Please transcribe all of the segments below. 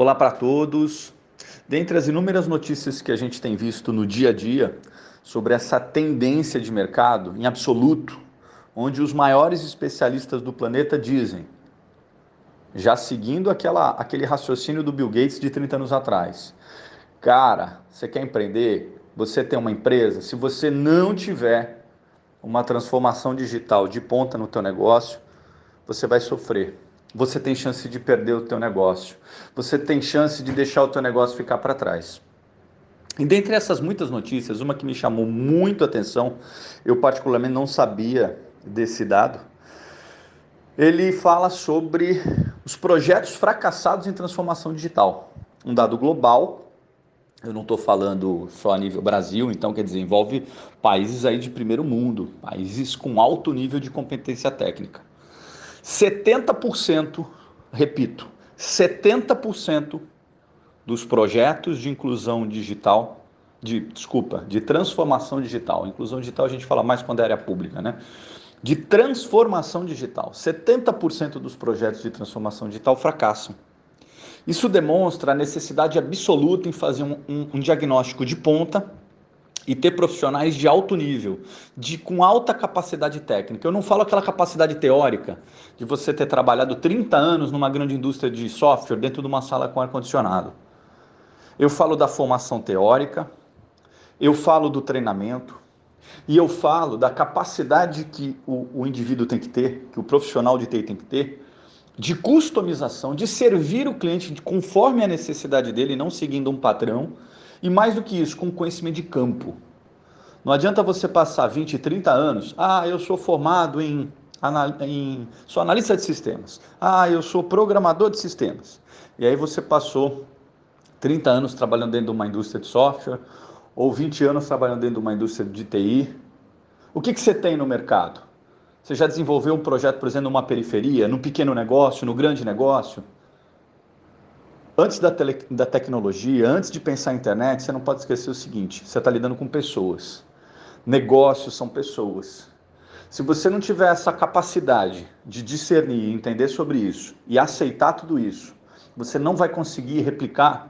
Olá para todos. Dentre as inúmeras notícias que a gente tem visto no dia a dia sobre essa tendência de mercado em absoluto, onde os maiores especialistas do planeta dizem, já seguindo aquela, aquele raciocínio do Bill Gates de 30 anos atrás, cara, você quer empreender? Você tem uma empresa? Se você não tiver uma transformação digital de ponta no teu negócio, você vai sofrer você tem chance de perder o teu negócio. Você tem chance de deixar o teu negócio ficar para trás. E dentre essas muitas notícias, uma que me chamou muito a atenção, eu particularmente não sabia desse dado. Ele fala sobre os projetos fracassados em transformação digital. Um dado global, eu não estou falando só a nível Brasil, então quer dizer, envolve países aí de primeiro mundo, países com alto nível de competência técnica. 70%, repito, 70% dos projetos de inclusão digital, de, desculpa, de transformação digital. Inclusão digital a gente fala mais quando é área pública, né? De transformação digital. 70% dos projetos de transformação digital fracassam. Isso demonstra a necessidade absoluta em fazer um, um, um diagnóstico de ponta e ter profissionais de alto nível, de com alta capacidade técnica. Eu não falo aquela capacidade teórica de você ter trabalhado 30 anos numa grande indústria de software dentro de uma sala com ar condicionado. Eu falo da formação teórica, eu falo do treinamento e eu falo da capacidade que o, o indivíduo tem que ter, que o profissional de TI tem que ter, de customização, de servir o cliente conforme a necessidade dele, não seguindo um padrão e mais do que isso, com conhecimento de campo. Não adianta você passar 20, 30 anos, ah, eu sou formado em, em sou analista de sistemas, ah, eu sou programador de sistemas. E aí você passou 30 anos trabalhando dentro de uma indústria de software, ou 20 anos trabalhando dentro de uma indústria de TI. O que, que você tem no mercado? Você já desenvolveu um projeto, por exemplo, numa periferia, no pequeno negócio, no grande negócio? Antes da, tele, da tecnologia, antes de pensar em internet, você não pode esquecer o seguinte: você está lidando com pessoas. Negócios são pessoas. Se você não tiver essa capacidade de discernir, entender sobre isso e aceitar tudo isso, você não vai conseguir replicar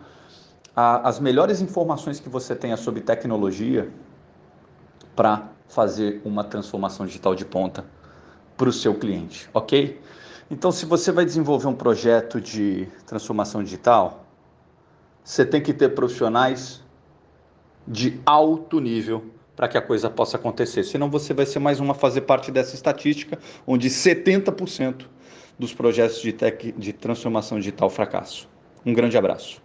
a, as melhores informações que você tenha sobre tecnologia para fazer uma transformação digital de ponta para o seu cliente, ok? Então, se você vai desenvolver um projeto de transformação digital, você tem que ter profissionais de alto nível para que a coisa possa acontecer. Senão você vai ser mais uma fazer parte dessa estatística onde 70% dos projetos de, tech, de transformação digital fracassam. Um grande abraço.